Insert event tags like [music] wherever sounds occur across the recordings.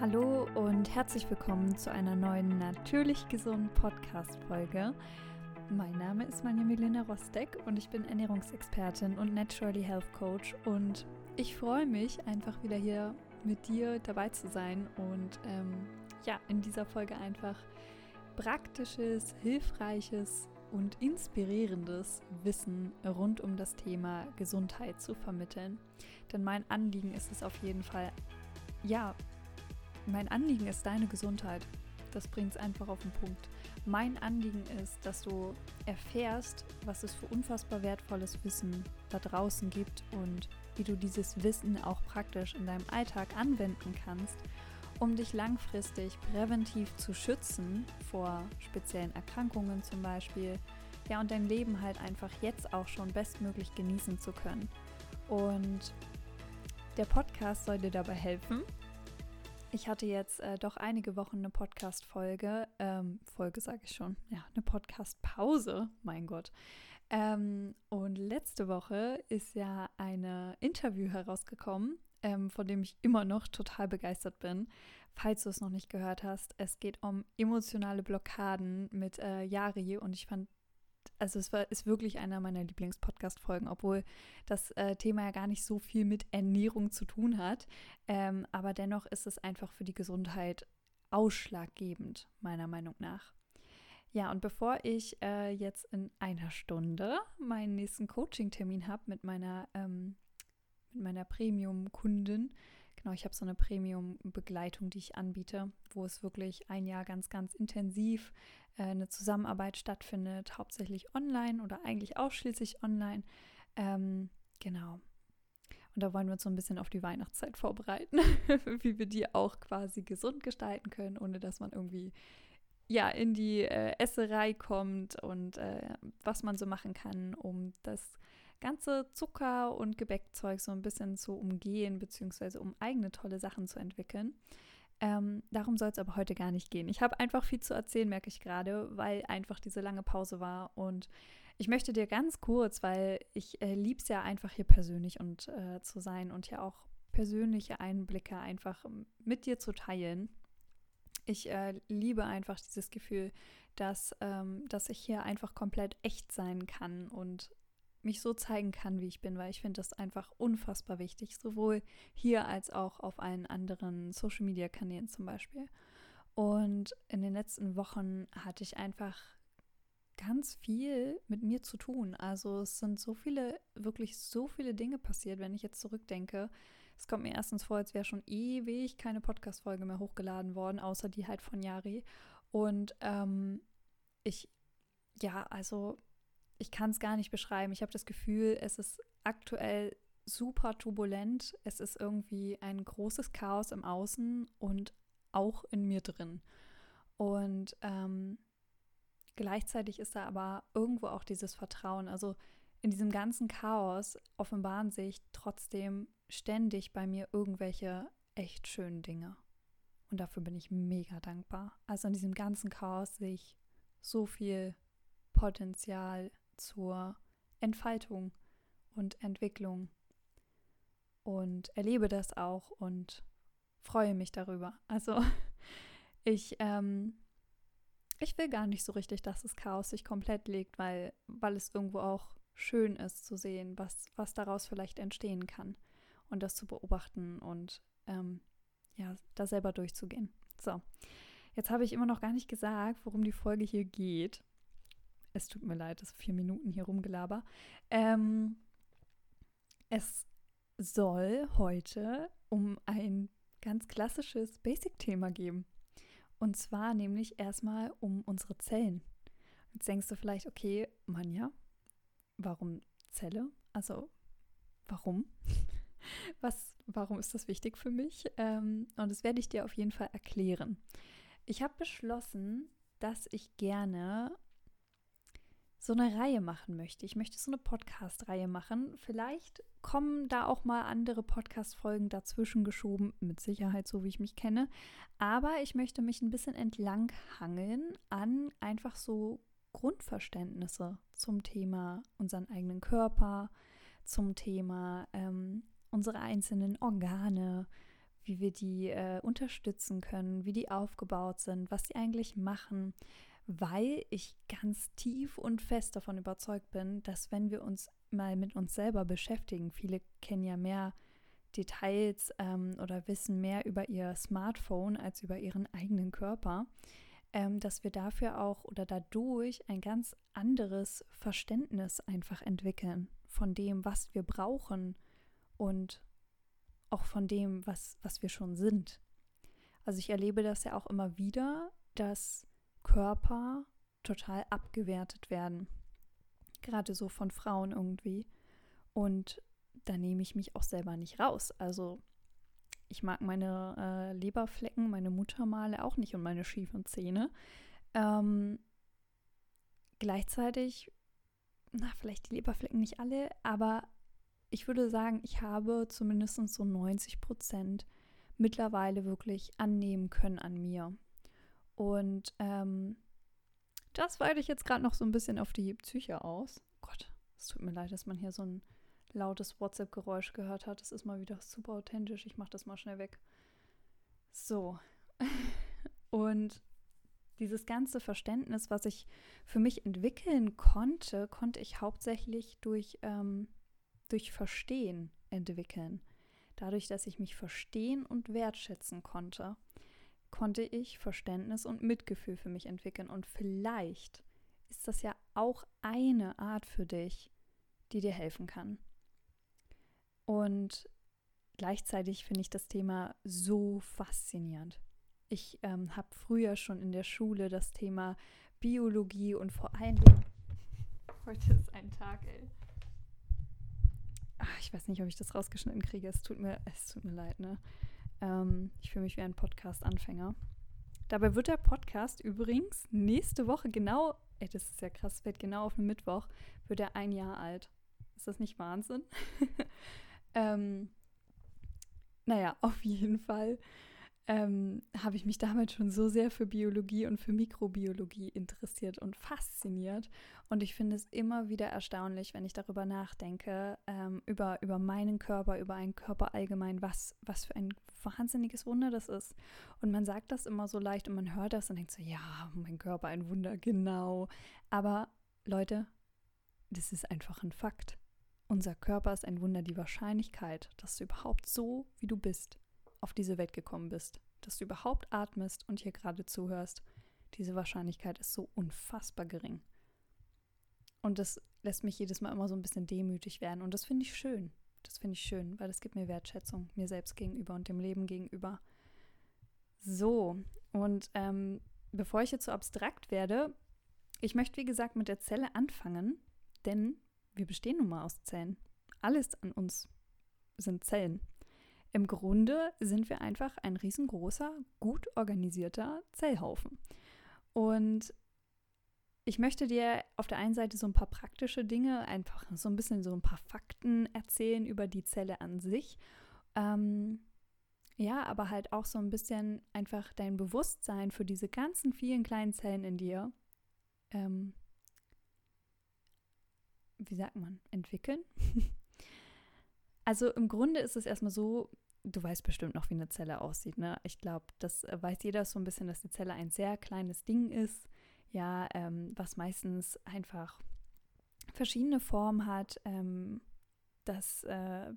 Hallo und herzlich willkommen zu einer neuen Natürlich Gesund Podcast-Folge. Mein Name ist Manja Milena Rostek und ich bin Ernährungsexpertin und Naturally Health Coach und ich freue mich einfach wieder hier mit dir dabei zu sein und ähm, ja, in dieser Folge einfach praktisches, hilfreiches und inspirierendes Wissen rund um das Thema Gesundheit zu vermitteln. Denn mein Anliegen ist es auf jeden Fall, ja, mein Anliegen ist deine Gesundheit. Das bringt es einfach auf den Punkt. Mein Anliegen ist, dass du erfährst, was es für unfassbar wertvolles Wissen da draußen gibt und wie du dieses Wissen auch praktisch in deinem Alltag anwenden kannst, um dich langfristig präventiv zu schützen vor speziellen Erkrankungen zum Beispiel. Ja, und dein Leben halt einfach jetzt auch schon bestmöglich genießen zu können. Und der Podcast soll dir dabei helfen, ich hatte jetzt äh, doch einige Wochen eine Podcast-Folge, ähm, Folge sage ich schon, ja, eine Podcast-Pause, mein Gott. Ähm, und letzte Woche ist ja ein Interview herausgekommen, ähm, von dem ich immer noch total begeistert bin. Falls du es noch nicht gehört hast, es geht um emotionale Blockaden mit äh, Yari und ich fand also es war, ist wirklich einer meiner Lieblingspodcast-Folgen, obwohl das äh, Thema ja gar nicht so viel mit Ernährung zu tun hat. Ähm, aber dennoch ist es einfach für die Gesundheit ausschlaggebend, meiner Meinung nach. Ja, und bevor ich äh, jetzt in einer Stunde meinen nächsten Coaching-Termin habe mit meiner, ähm, mit meiner Premium-Kundin, Genau, ich habe so eine Premium-Begleitung, die ich anbiete, wo es wirklich ein Jahr ganz, ganz intensiv äh, eine Zusammenarbeit stattfindet, hauptsächlich online oder eigentlich ausschließlich online. Ähm, genau. Und da wollen wir uns so ein bisschen auf die Weihnachtszeit vorbereiten, [laughs] wie wir die auch quasi gesund gestalten können, ohne dass man irgendwie ja in die äh, Esserei kommt und äh, was man so machen kann, um das ganze Zucker- und Gebäckzeug so ein bisschen zu umgehen, beziehungsweise um eigene tolle Sachen zu entwickeln. Ähm, darum soll es aber heute gar nicht gehen. Ich habe einfach viel zu erzählen, merke ich gerade, weil einfach diese lange Pause war. Und ich möchte dir ganz kurz, weil ich äh, liebe es ja einfach hier persönlich und äh, zu sein und ja auch persönliche Einblicke einfach mit dir zu teilen. Ich äh, liebe einfach dieses Gefühl, dass, ähm, dass ich hier einfach komplett echt sein kann und mich so zeigen kann, wie ich bin, weil ich finde das einfach unfassbar wichtig, sowohl hier als auch auf allen anderen Social-Media-Kanälen zum Beispiel. Und in den letzten Wochen hatte ich einfach ganz viel mit mir zu tun. Also es sind so viele, wirklich so viele Dinge passiert, wenn ich jetzt zurückdenke. Es kommt mir erstens vor, als wäre schon ewig keine Podcast-Folge mehr hochgeladen worden, außer die halt von Yari. Und ähm, ich, ja, also ich kann es gar nicht beschreiben. Ich habe das Gefühl, es ist aktuell super turbulent. Es ist irgendwie ein großes Chaos im Außen und auch in mir drin. Und ähm, gleichzeitig ist da aber irgendwo auch dieses Vertrauen. Also in diesem ganzen Chaos offenbaren sich trotzdem ständig bei mir irgendwelche echt schönen Dinge. Und dafür bin ich mega dankbar. Also in diesem ganzen Chaos sehe ich so viel Potenzial, zur Entfaltung und Entwicklung und erlebe das auch und freue mich darüber. Also [laughs] ich, ähm, ich will gar nicht so richtig, dass das Chaos sich komplett legt, weil, weil es irgendwo auch schön ist zu sehen, was, was daraus vielleicht entstehen kann und das zu beobachten und ähm, ja, da selber durchzugehen. So, jetzt habe ich immer noch gar nicht gesagt, worum die Folge hier geht. Es tut mir leid, das vier Minuten hier rumgelaber. Ähm, es soll heute um ein ganz klassisches Basic-Thema gehen. Und zwar nämlich erstmal um unsere Zellen. Jetzt denkst du vielleicht, okay, Manja, warum Zelle? Also, warum? [laughs] Was, warum ist das wichtig für mich? Ähm, und das werde ich dir auf jeden Fall erklären. Ich habe beschlossen, dass ich gerne so eine Reihe machen möchte. Ich möchte so eine Podcast-Reihe machen. Vielleicht kommen da auch mal andere Podcast-Folgen dazwischen geschoben, mit Sicherheit, so wie ich mich kenne. Aber ich möchte mich ein bisschen entlanghangeln an einfach so Grundverständnisse zum Thema unseren eigenen Körper, zum Thema ähm, unsere einzelnen Organe, wie wir die äh, unterstützen können, wie die aufgebaut sind, was sie eigentlich machen, weil ich ganz tief und fest davon überzeugt bin, dass wenn wir uns mal mit uns selber beschäftigen, viele kennen ja mehr Details ähm, oder wissen mehr über ihr Smartphone als über ihren eigenen Körper, ähm, dass wir dafür auch oder dadurch ein ganz anderes Verständnis einfach entwickeln von dem, was wir brauchen und auch von dem, was, was wir schon sind. Also ich erlebe das ja auch immer wieder, dass Körper total abgewertet werden. Gerade so von Frauen irgendwie. Und da nehme ich mich auch selber nicht raus. Also ich mag meine äh, Leberflecken, meine Muttermale auch nicht und meine schiefen Zähne. Ähm, gleichzeitig, na, vielleicht die Leberflecken nicht alle, aber ich würde sagen, ich habe zumindest so 90 Prozent mittlerweile wirklich annehmen können an mir. Und ähm, das weite ich jetzt gerade noch so ein bisschen auf die Psyche aus. Gott, es tut mir leid, dass man hier so ein lautes WhatsApp-Geräusch gehört hat. Das ist mal wieder super authentisch. Ich mache das mal schnell weg. So. [laughs] Und dieses ganze Verständnis, was ich für mich entwickeln konnte, konnte ich hauptsächlich durch, ähm, durch Verstehen entwickeln. Dadurch, dass ich mich verstehen und wertschätzen konnte, konnte ich Verständnis und Mitgefühl für mich entwickeln. Und vielleicht ist das ja auch eine Art für dich, die dir helfen kann. Und gleichzeitig finde ich das Thema so faszinierend. Ich ähm, habe früher schon in der Schule das Thema Biologie und vor Dingen. [laughs] Heute ist ein Tag, ey. Ach, ich weiß nicht, ob ich das rausgeschnitten kriege. Es tut mir, es tut mir leid, ne? Ähm, ich fühle mich wie ein Podcast-Anfänger. Dabei wird der Podcast übrigens nächste Woche genau, ey, das ist ja krass, wird genau auf den Mittwoch, wird er ein Jahr alt. Ist das nicht Wahnsinn? [laughs] Ähm, naja, auf jeden Fall ähm, habe ich mich damals schon so sehr für Biologie und für Mikrobiologie interessiert und fasziniert. Und ich finde es immer wieder erstaunlich, wenn ich darüber nachdenke, ähm, über, über meinen Körper, über einen Körper allgemein, was, was für ein wahnsinniges Wunder das ist. Und man sagt das immer so leicht und man hört das und denkt so, ja, mein Körper ein Wunder, genau. Aber Leute, das ist einfach ein Fakt. Unser Körper ist ein Wunder. Die Wahrscheinlichkeit, dass du überhaupt so, wie du bist, auf diese Welt gekommen bist, dass du überhaupt atmest und hier gerade zuhörst, diese Wahrscheinlichkeit ist so unfassbar gering. Und das lässt mich jedes Mal immer so ein bisschen demütig werden. Und das finde ich schön. Das finde ich schön, weil das gibt mir Wertschätzung, mir selbst gegenüber und dem Leben gegenüber. So, und ähm, bevor ich jetzt so abstrakt werde, ich möchte, wie gesagt, mit der Zelle anfangen, denn wir bestehen nun mal aus Zellen. Alles an uns sind Zellen. Im Grunde sind wir einfach ein riesengroßer, gut organisierter Zellhaufen. Und ich möchte dir auf der einen Seite so ein paar praktische Dinge, einfach so ein bisschen so ein paar Fakten erzählen über die Zelle an sich. Ähm, ja, aber halt auch so ein bisschen einfach dein Bewusstsein für diese ganzen vielen kleinen Zellen in dir ähm, wie sagt man, entwickeln. [laughs] also im Grunde ist es erstmal so, du weißt bestimmt noch, wie eine Zelle aussieht. Ne? Ich glaube, das äh, weiß jeder so ein bisschen, dass die Zelle ein sehr kleines Ding ist, ja, ähm, was meistens einfach verschiedene Formen hat, ähm, das äh,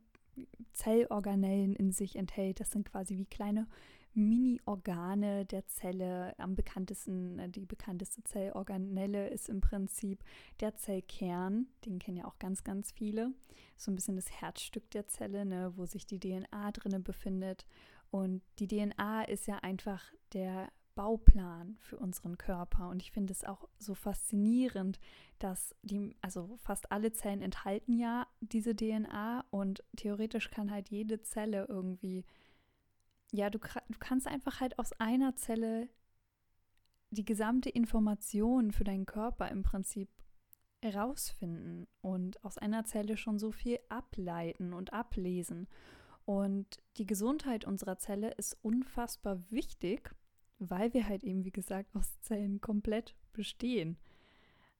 Zellorganellen in sich enthält. Das sind quasi wie kleine Mini-Organe der Zelle. Am bekanntesten, äh, die bekannteste Zellorganelle ist im Prinzip der Zellkern. Den kennen ja auch ganz, ganz viele. So ein bisschen das Herzstück der Zelle, ne, wo sich die DNA drinne befindet. Und die DNA ist ja einfach der Bauplan für unseren Körper. Und ich finde es auch so faszinierend, dass die, also fast alle Zellen enthalten ja diese DNA und theoretisch kann halt jede Zelle irgendwie ja, du, du kannst einfach halt aus einer Zelle die gesamte Information für deinen Körper im Prinzip herausfinden und aus einer Zelle schon so viel ableiten und ablesen. Und die Gesundheit unserer Zelle ist unfassbar wichtig, weil wir halt eben, wie gesagt, aus Zellen komplett bestehen.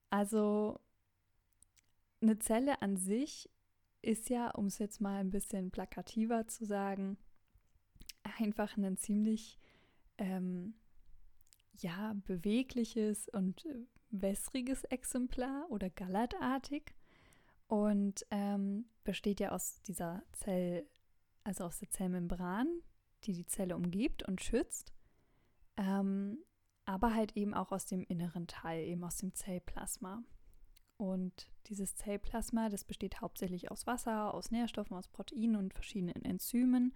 Also eine Zelle an sich ist ja, um es jetzt mal ein bisschen plakativer zu sagen, einfach ein ziemlich ähm, ja, bewegliches und äh, wässriges Exemplar oder gallertartig und ähm, besteht ja aus dieser Zell, also aus der Zellmembran, die die Zelle umgibt und schützt, ähm, aber halt eben auch aus dem inneren Teil, eben aus dem Zellplasma. Und dieses Zellplasma, das besteht hauptsächlich aus Wasser, aus Nährstoffen, aus Proteinen und verschiedenen Enzymen.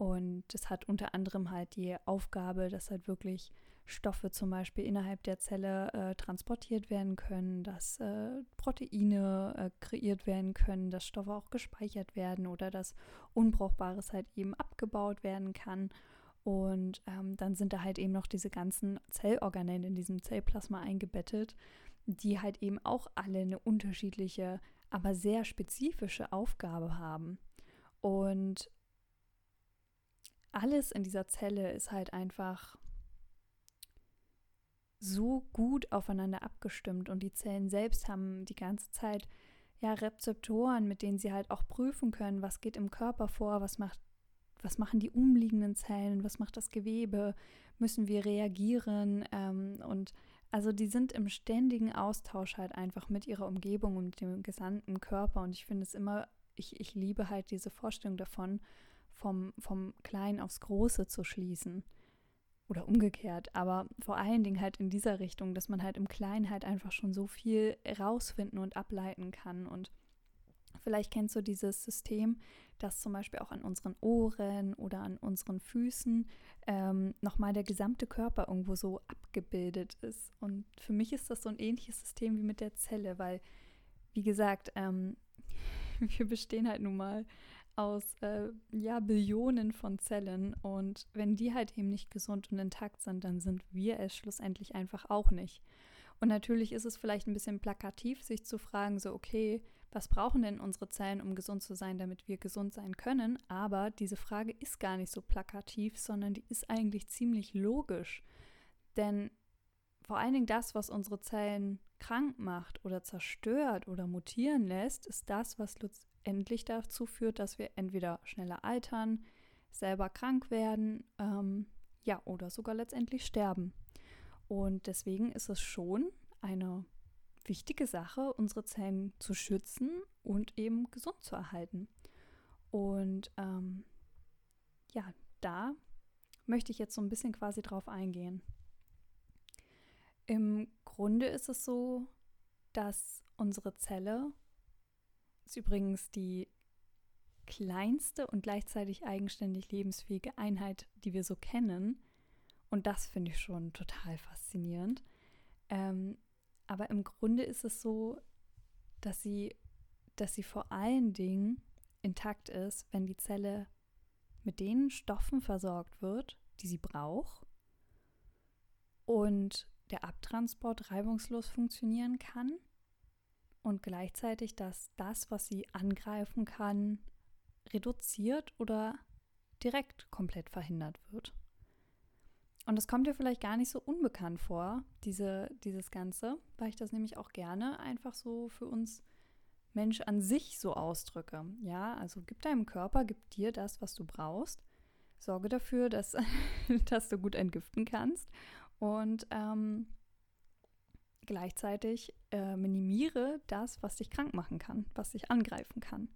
Und es hat unter anderem halt die Aufgabe, dass halt wirklich Stoffe zum Beispiel innerhalb der Zelle äh, transportiert werden können, dass äh, Proteine äh, kreiert werden können, dass Stoffe auch gespeichert werden oder dass Unbrauchbares halt eben abgebaut werden kann. Und ähm, dann sind da halt eben noch diese ganzen Zellorganellen in diesem Zellplasma eingebettet, die halt eben auch alle eine unterschiedliche, aber sehr spezifische Aufgabe haben. Und alles in dieser Zelle ist halt einfach so gut aufeinander abgestimmt und die Zellen selbst haben die ganze Zeit ja Rezeptoren, mit denen sie halt auch prüfen können, was geht im Körper vor, was macht was machen die umliegenden Zellen, was macht das Gewebe, müssen wir reagieren ähm, und also die sind im ständigen Austausch halt einfach mit ihrer Umgebung und dem gesamten Körper und ich finde es immer, ich, ich liebe halt diese Vorstellung davon, vom, vom Kleinen aufs Große zu schließen oder umgekehrt, aber vor allen Dingen halt in dieser Richtung, dass man halt im Kleinen halt einfach schon so viel rausfinden und ableiten kann. Und vielleicht kennst du dieses System, dass zum Beispiel auch an unseren Ohren oder an unseren Füßen ähm, nochmal der gesamte Körper irgendwo so abgebildet ist. Und für mich ist das so ein ähnliches System wie mit der Zelle, weil, wie gesagt, ähm, [laughs] wir bestehen halt nun mal aus äh, ja, Billionen von Zellen. Und wenn die halt eben nicht gesund und intakt sind, dann sind wir es schlussendlich einfach auch nicht. Und natürlich ist es vielleicht ein bisschen plakativ, sich zu fragen, so, okay, was brauchen denn unsere Zellen, um gesund zu sein, damit wir gesund sein können? Aber diese Frage ist gar nicht so plakativ, sondern die ist eigentlich ziemlich logisch. Denn vor allen Dingen das, was unsere Zellen krank macht oder zerstört oder mutieren lässt, ist das, was endlich dazu führt, dass wir entweder schneller altern, selber krank werden, ähm, ja, oder sogar letztendlich sterben. Und deswegen ist es schon eine wichtige Sache, unsere Zellen zu schützen und eben gesund zu erhalten. Und ähm, ja, da möchte ich jetzt so ein bisschen quasi drauf eingehen. Im Grunde ist es so, dass unsere Zelle ist übrigens die kleinste und gleichzeitig eigenständig lebensfähige Einheit, die wir so kennen. Und das finde ich schon total faszinierend. Ähm, aber im Grunde ist es so, dass sie, dass sie vor allen Dingen intakt ist, wenn die Zelle mit den Stoffen versorgt wird, die sie braucht und der Abtransport reibungslos funktionieren kann und gleichzeitig, dass das, was sie angreifen kann, reduziert oder direkt komplett verhindert wird. Und das kommt dir vielleicht gar nicht so unbekannt vor, diese, dieses Ganze, weil ich das nämlich auch gerne einfach so für uns Mensch an sich so ausdrücke. Ja, also gib deinem Körper, gib dir das, was du brauchst. Sorge dafür, dass, [laughs] dass du gut entgiften kannst. Und ähm, gleichzeitig äh, minimiere das, was dich krank machen kann, was dich angreifen kann.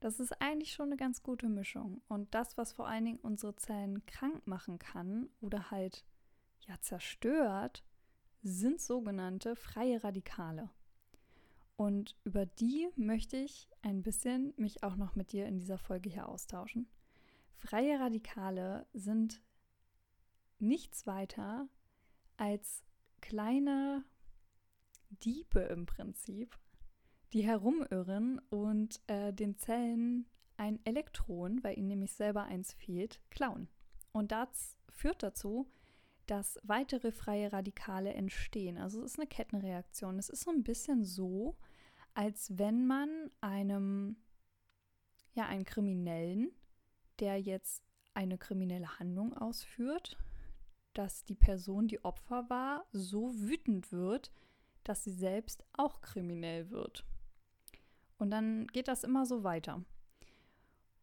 Das ist eigentlich schon eine ganz gute Mischung. Und das, was vor allen Dingen unsere Zellen krank machen kann oder halt ja zerstört, sind sogenannte freie Radikale. Und über die möchte ich ein bisschen mich auch noch mit dir in dieser Folge hier austauschen. Freie Radikale sind nichts weiter als kleine Diebe im Prinzip, die herumirren und äh, den Zellen ein Elektron, weil ihnen nämlich selber eins fehlt, klauen. Und das führt dazu, dass weitere freie Radikale entstehen. Also es ist eine Kettenreaktion. Es ist so ein bisschen so, als wenn man einem, ja, einen Kriminellen, der jetzt eine kriminelle Handlung ausführt, dass die Person, die Opfer war, so wütend wird, dass sie selbst auch kriminell wird. Und dann geht das immer so weiter.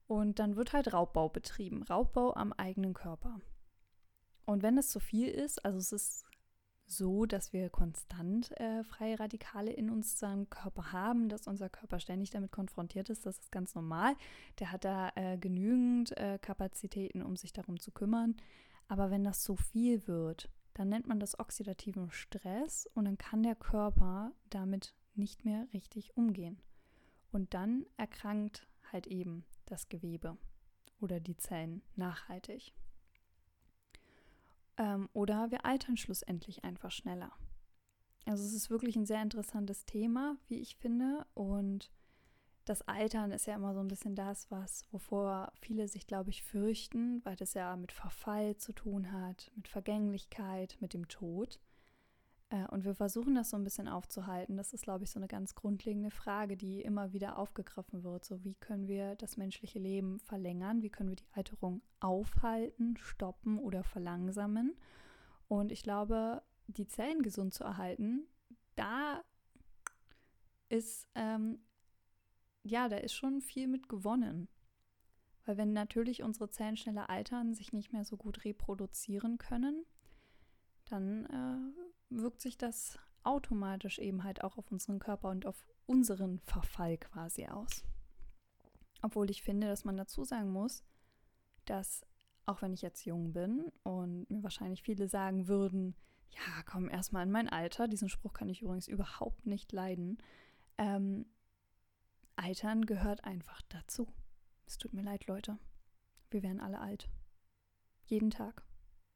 Und dann wird halt Raubbau betrieben, Raubbau am eigenen Körper. Und wenn es zu viel ist, also es ist so, dass wir konstant äh, freie Radikale in unserem Körper haben, dass unser Körper ständig damit konfrontiert ist, das ist ganz normal. Der hat da äh, genügend äh, Kapazitäten, um sich darum zu kümmern. Aber wenn das zu viel wird, dann nennt man das oxidativen Stress und dann kann der Körper damit nicht mehr richtig umgehen. Und dann erkrankt halt eben das Gewebe oder die Zellen nachhaltig. Ähm, oder wir altern schlussendlich einfach schneller. Also es ist wirklich ein sehr interessantes Thema, wie ich finde. Und das Altern ist ja immer so ein bisschen das, was, wovor viele sich, glaube ich, fürchten, weil das ja mit Verfall zu tun hat, mit Vergänglichkeit, mit dem Tod. Äh, und wir versuchen das so ein bisschen aufzuhalten. Das ist, glaube ich, so eine ganz grundlegende Frage, die immer wieder aufgegriffen wird. So, wie können wir das menschliche Leben verlängern? Wie können wir die Alterung aufhalten, stoppen oder verlangsamen? Und ich glaube, die Zellen gesund zu erhalten, da ist, ähm, ja, da ist schon viel mit gewonnen. Weil wenn natürlich unsere Zellen schneller altern, sich nicht mehr so gut reproduzieren können, dann äh, wirkt sich das automatisch eben halt auch auf unseren Körper und auf unseren Verfall quasi aus. Obwohl ich finde, dass man dazu sagen muss, dass auch wenn ich jetzt jung bin und mir wahrscheinlich viele sagen würden, ja, komm erstmal in mein Alter, diesen Spruch kann ich übrigens überhaupt nicht leiden, ähm, Altern gehört einfach dazu. Es tut mir leid, Leute. Wir werden alle alt. Jeden Tag,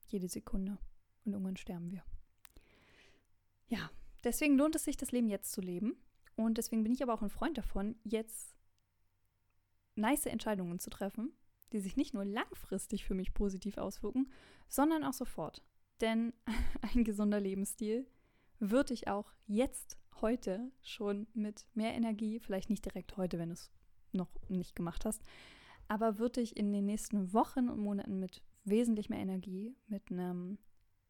jede Sekunde und irgendwann sterben wir. Ja, deswegen lohnt es sich, das Leben jetzt zu leben. Und deswegen bin ich aber auch ein Freund davon, jetzt nice Entscheidungen zu treffen, die sich nicht nur langfristig für mich positiv auswirken, sondern auch sofort. Denn [laughs] ein gesunder Lebensstil wird dich auch jetzt, heute schon mit mehr Energie, vielleicht nicht direkt heute, wenn du es noch nicht gemacht hast, aber wird dich in den nächsten Wochen und Monaten mit wesentlich mehr Energie, mit einem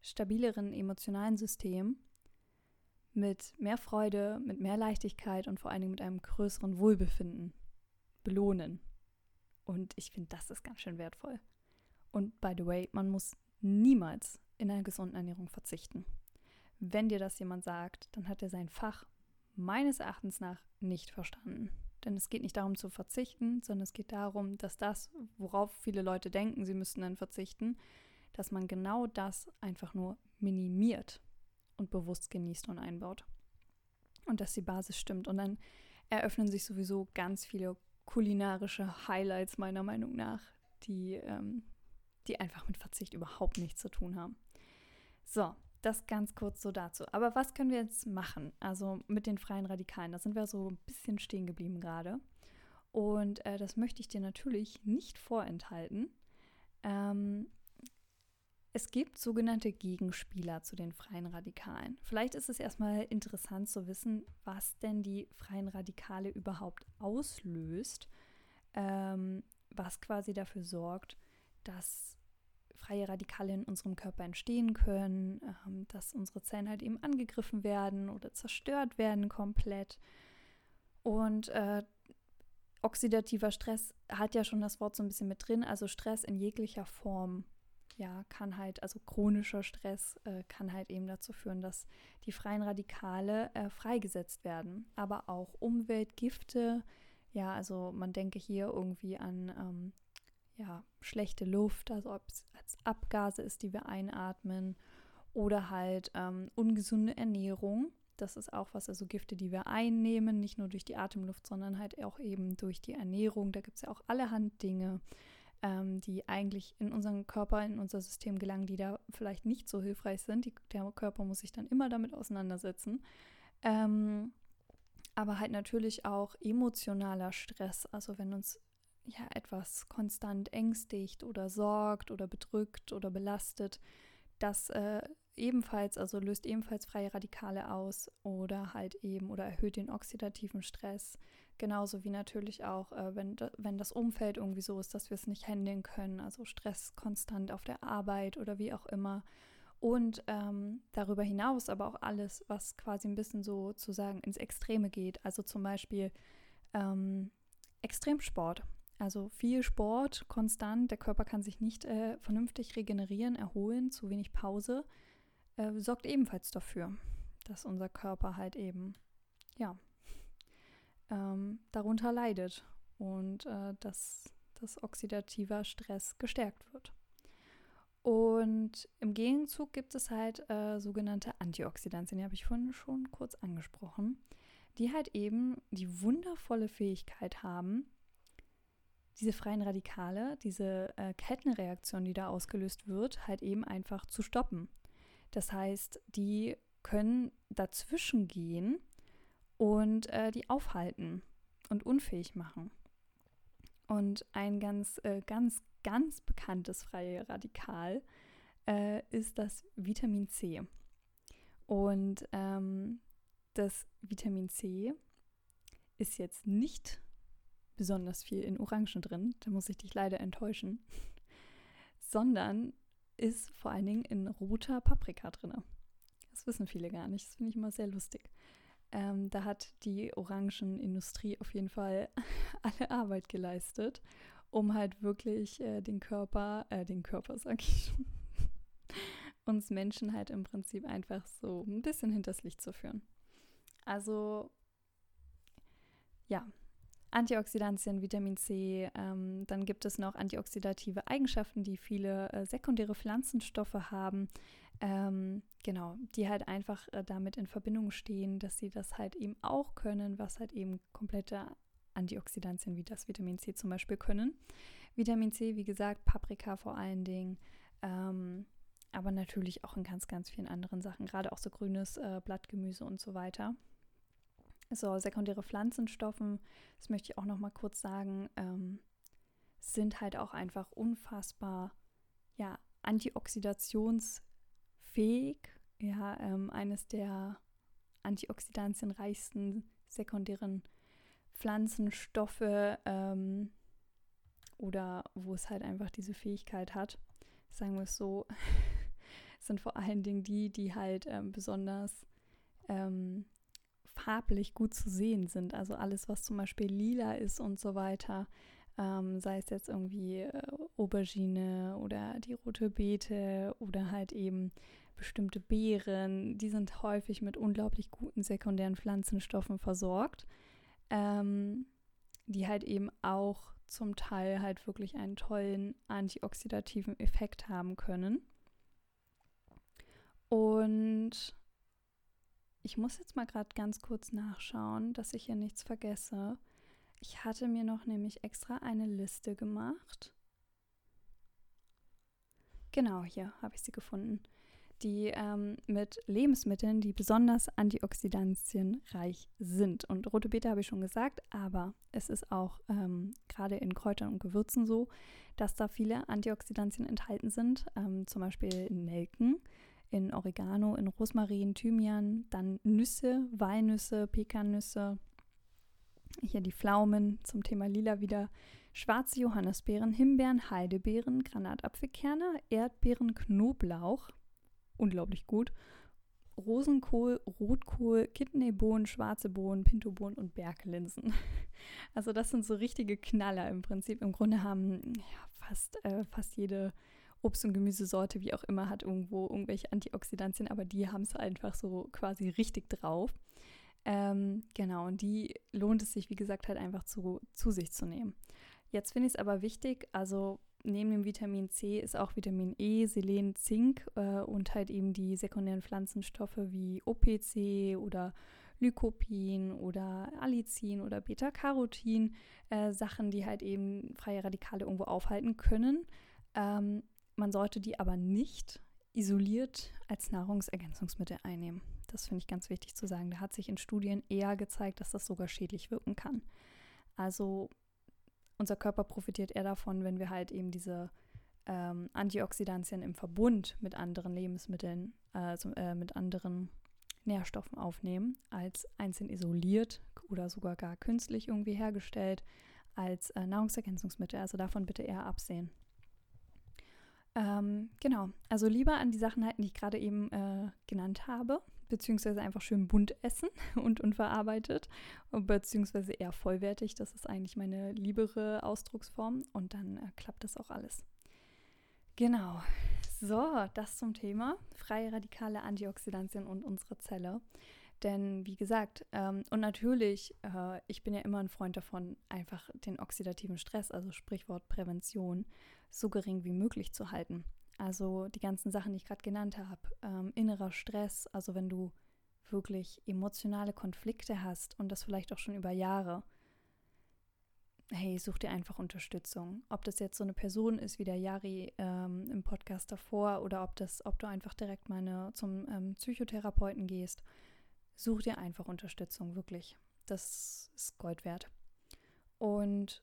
stabileren emotionalen System mit mehr Freude, mit mehr Leichtigkeit und vor allen Dingen mit einem größeren Wohlbefinden belohnen. Und ich finde, das ist ganz schön wertvoll. Und by the way, man muss niemals in einer gesunden Ernährung verzichten. Wenn dir das jemand sagt, dann hat er sein Fach meines Erachtens nach nicht verstanden. Denn es geht nicht darum zu verzichten, sondern es geht darum, dass das, worauf viele Leute denken, sie müssten dann verzichten, dass man genau das einfach nur minimiert und bewusst genießt und einbaut. Und dass die Basis stimmt. Und dann eröffnen sich sowieso ganz viele kulinarische Highlights meiner Meinung nach, die, ähm, die einfach mit Verzicht überhaupt nichts zu tun haben. So, das ganz kurz so dazu. Aber was können wir jetzt machen? Also mit den freien Radikalen, da sind wir so ein bisschen stehen geblieben gerade. Und äh, das möchte ich dir natürlich nicht vorenthalten. Ähm, es gibt sogenannte Gegenspieler zu den freien Radikalen. Vielleicht ist es erstmal interessant zu wissen, was denn die freien Radikale überhaupt auslöst, ähm, was quasi dafür sorgt, dass freie Radikale in unserem Körper entstehen können, ähm, dass unsere Zellen halt eben angegriffen werden oder zerstört werden komplett. Und äh, oxidativer Stress hat ja schon das Wort so ein bisschen mit drin, also Stress in jeglicher Form ja, kann halt, also chronischer Stress äh, kann halt eben dazu führen, dass die freien Radikale äh, freigesetzt werden. Aber auch Umweltgifte, ja, also man denke hier irgendwie an ähm, ja, schlechte Luft, also ob es als Abgase ist, die wir einatmen, oder halt ähm, ungesunde Ernährung. Das ist auch was, also Gifte, die wir einnehmen, nicht nur durch die Atemluft, sondern halt auch eben durch die Ernährung. Da gibt es ja auch allerhand Dinge ähm, die eigentlich in unseren Körper, in unser System gelangen, die da vielleicht nicht so hilfreich sind. Die, der Körper muss sich dann immer damit auseinandersetzen. Ähm, aber halt natürlich auch emotionaler Stress, also wenn uns ja etwas konstant ängstigt oder sorgt oder bedrückt oder belastet, das äh, ebenfalls, also löst ebenfalls freie Radikale aus oder halt eben oder erhöht den oxidativen Stress. Genauso wie natürlich auch, äh, wenn, wenn das Umfeld irgendwie so ist, dass wir es nicht handeln können, also Stress konstant auf der Arbeit oder wie auch immer. Und ähm, darüber hinaus aber auch alles, was quasi ein bisschen so zu sagen ins Extreme geht. Also zum Beispiel ähm, Extremsport. Also viel Sport, konstant, der Körper kann sich nicht äh, vernünftig regenerieren, erholen, zu wenig Pause, äh, sorgt ebenfalls dafür, dass unser Körper halt eben, ja, ähm, darunter leidet und äh, dass dass oxidativer Stress gestärkt wird. Und im Gegenzug gibt es halt äh, sogenannte Antioxidantien, die habe ich vorhin schon kurz angesprochen, die halt eben die wundervolle Fähigkeit haben, diese freien Radikale, diese äh, Kettenreaktion, die da ausgelöst wird, halt eben einfach zu stoppen. Das heißt, die können dazwischen gehen und äh, die aufhalten und unfähig machen. Und ein ganz, äh, ganz, ganz bekanntes freie Radikal äh, ist das Vitamin C. Und ähm, das Vitamin C ist jetzt nicht besonders viel in Orangen drin, da muss ich dich leider enttäuschen, [laughs] sondern ist vor allen Dingen in roter Paprika drin. Das wissen viele gar nicht, das finde ich immer sehr lustig. Ähm, da hat die Orangenindustrie auf jeden Fall [laughs] alle Arbeit geleistet, um halt wirklich äh, den Körper, äh, den Körper sag ich schon, [laughs] uns Menschen halt im Prinzip einfach so ein bisschen hinters Licht zu führen. Also ja, Antioxidantien, Vitamin C, ähm, dann gibt es noch antioxidative Eigenschaften, die viele äh, sekundäre Pflanzenstoffe haben, ähm, genau, die halt einfach äh, damit in Verbindung stehen, dass sie das halt eben auch können, was halt eben komplette Antioxidantien wie das Vitamin C zum Beispiel können. Vitamin C, wie gesagt, Paprika vor allen Dingen, ähm, aber natürlich auch in ganz, ganz vielen anderen Sachen, gerade auch so grünes äh, Blattgemüse und so weiter. So, sekundäre Pflanzenstoffen, das möchte ich auch noch mal kurz sagen, ähm, sind halt auch einfach unfassbar, ja, Antioxidations- fähig, ja, ähm, eines der antioxidantienreichsten sekundären Pflanzenstoffe ähm, oder wo es halt einfach diese Fähigkeit hat, sagen wir es so, [laughs] sind vor allen Dingen die, die halt ähm, besonders ähm, farblich gut zu sehen sind. Also alles, was zum Beispiel lila ist und so weiter, ähm, sei es jetzt irgendwie äh, Aubergine oder die rote Beete oder halt eben bestimmte Beeren, die sind häufig mit unglaublich guten sekundären Pflanzenstoffen versorgt, ähm, die halt eben auch zum Teil halt wirklich einen tollen antioxidativen Effekt haben können. Und ich muss jetzt mal gerade ganz kurz nachschauen, dass ich hier nichts vergesse. Ich hatte mir noch nämlich extra eine Liste gemacht. Genau, hier habe ich sie gefunden die ähm, mit Lebensmitteln, die besonders antioxidantienreich sind. Und rote Beete habe ich schon gesagt, aber es ist auch ähm, gerade in Kräutern und Gewürzen so, dass da viele Antioxidantien enthalten sind, ähm, zum Beispiel Nelken, in Oregano, in Rosmarin, Thymian, dann Nüsse, Walnüsse, Pekannüsse, hier die Pflaumen zum Thema Lila wieder, schwarze Johannisbeeren, Himbeeren, Heidebeeren, Granatapfelkerne, Erdbeeren, Knoblauch, unglaublich gut. Rosenkohl, Rotkohl, Kidneybohnen, schwarze Bohnen, Pintobohnen und Berglinsen. Also das sind so richtige Knaller im Prinzip. Im Grunde haben ja, fast, äh, fast jede Obst- und Gemüsesorte, wie auch immer, hat irgendwo irgendwelche Antioxidantien, aber die haben es einfach so quasi richtig drauf. Ähm, genau, und die lohnt es sich, wie gesagt, halt einfach zu, zu sich zu nehmen. Jetzt finde ich es aber wichtig, also neben dem Vitamin C ist auch Vitamin E, Selen, Zink äh, und halt eben die sekundären Pflanzenstoffe wie OPC oder Lycopin oder Allicin oder Beta-Carotin, äh, Sachen, die halt eben freie Radikale irgendwo aufhalten können. Ähm, man sollte die aber nicht isoliert als Nahrungsergänzungsmittel einnehmen. Das finde ich ganz wichtig zu sagen. Da hat sich in Studien eher gezeigt, dass das sogar schädlich wirken kann. Also unser Körper profitiert eher davon, wenn wir halt eben diese ähm, Antioxidantien im Verbund mit anderen Lebensmitteln, also äh, mit anderen Nährstoffen aufnehmen, als einzeln isoliert oder sogar gar künstlich irgendwie hergestellt als äh, Nahrungsergänzungsmittel. Also davon bitte eher absehen. Ähm, genau, also lieber an die Sachen halten, die ich gerade eben äh, genannt habe, beziehungsweise einfach schön bunt essen [laughs] und unverarbeitet, beziehungsweise eher vollwertig. Das ist eigentlich meine liebere Ausdrucksform und dann äh, klappt das auch alles. Genau. So, das zum Thema freie radikale Antioxidantien und unsere Zelle. Denn wie gesagt, ähm, und natürlich, äh, ich bin ja immer ein Freund davon, einfach den oxidativen Stress, also Sprichwort Prävention, so gering wie möglich zu halten. Also die ganzen Sachen, die ich gerade genannt habe, ähm, innerer Stress, also wenn du wirklich emotionale Konflikte hast und das vielleicht auch schon über Jahre, hey, such dir einfach Unterstützung. Ob das jetzt so eine Person ist wie der Yari ähm, im Podcast davor oder ob das, ob du einfach direkt mal eine, zum ähm, Psychotherapeuten gehst, such dir einfach Unterstützung, wirklich. Das ist Gold wert. Und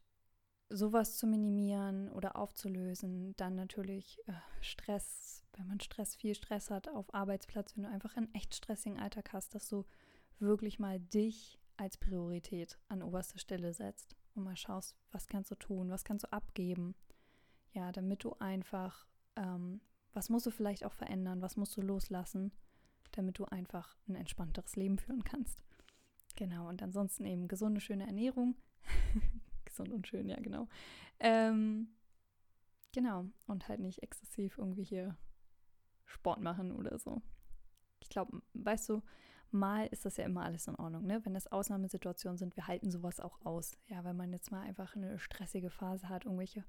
sowas zu minimieren oder aufzulösen, dann natürlich äh, Stress, wenn man Stress, viel Stress hat auf Arbeitsplatz, wenn du einfach einen echt stressigen Alltag hast, dass du wirklich mal dich als Priorität an oberste Stelle setzt und mal schaust, was kannst du tun, was kannst du abgeben, ja, damit du einfach, ähm, was musst du vielleicht auch verändern, was musst du loslassen, damit du einfach ein entspannteres Leben führen kannst. Genau, und ansonsten eben gesunde, schöne Ernährung. [laughs] Gesund und schön, ja, genau. Ähm, genau, und halt nicht exzessiv irgendwie hier Sport machen oder so. Ich glaube, weißt du, mal ist das ja immer alles in Ordnung, ne? Wenn das Ausnahmesituationen sind, wir halten sowas auch aus. Ja, wenn man jetzt mal einfach eine stressige Phase hat, irgendwelche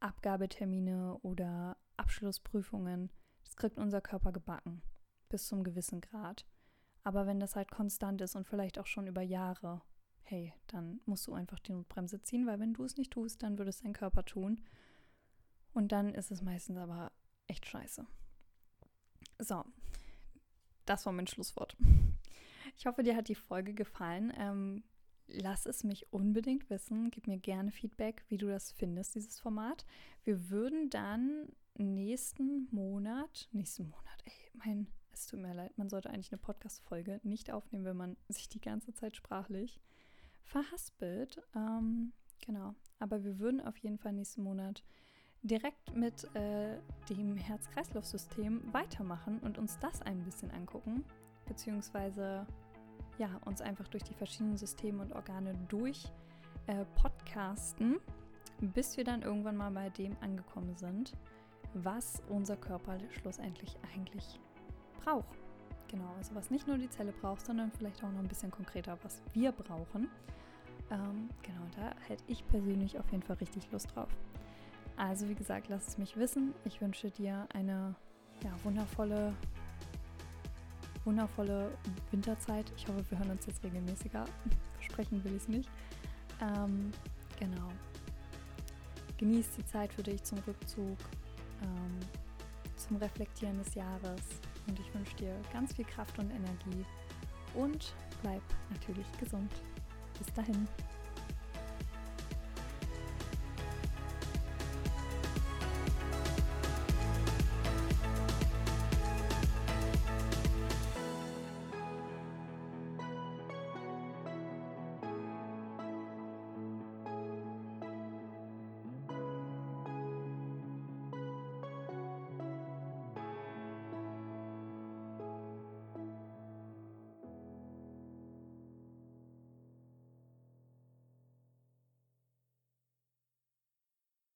Abgabetermine oder Abschlussprüfungen, das kriegt unser Körper gebacken bis zum gewissen Grad. Aber wenn das halt konstant ist und vielleicht auch schon über Jahre, hey, dann musst du einfach die Notbremse ziehen, weil wenn du es nicht tust, dann würde es dein Körper tun. Und dann ist es meistens aber echt scheiße. So, das war mein Schlusswort. [laughs] Ich hoffe, dir hat die Folge gefallen. Ähm, lass es mich unbedingt wissen. Gib mir gerne Feedback, wie du das findest, dieses Format. Wir würden dann nächsten Monat, nächsten Monat, ey, mein es tut mir leid, man sollte eigentlich eine Podcast-Folge nicht aufnehmen, wenn man sich die ganze Zeit sprachlich verhaspelt. Ähm, genau. Aber wir würden auf jeden Fall nächsten Monat direkt mit äh, dem Herz-Kreislauf-System weitermachen und uns das ein bisschen angucken. Beziehungsweise ja, uns einfach durch die verschiedenen Systeme und Organe durch äh, podcasten, bis wir dann irgendwann mal bei dem angekommen sind, was unser Körper schlussendlich eigentlich braucht. Genau, also was nicht nur die Zelle braucht, sondern vielleicht auch noch ein bisschen konkreter, was wir brauchen. Ähm, genau, da hätte ich persönlich auf jeden Fall richtig Lust drauf. Also wie gesagt, lass es mich wissen. Ich wünsche dir eine ja, wundervolle, wundervolle Winterzeit. Ich hoffe, wir hören uns jetzt regelmäßiger. [laughs] Versprechen will ich es nicht. Ähm, genau. Genieß die Zeit für dich zum Rückzug, ähm, zum Reflektieren des Jahres und ich wünsche dir ganz viel Kraft und Energie und bleib natürlich gesund. Bis dahin.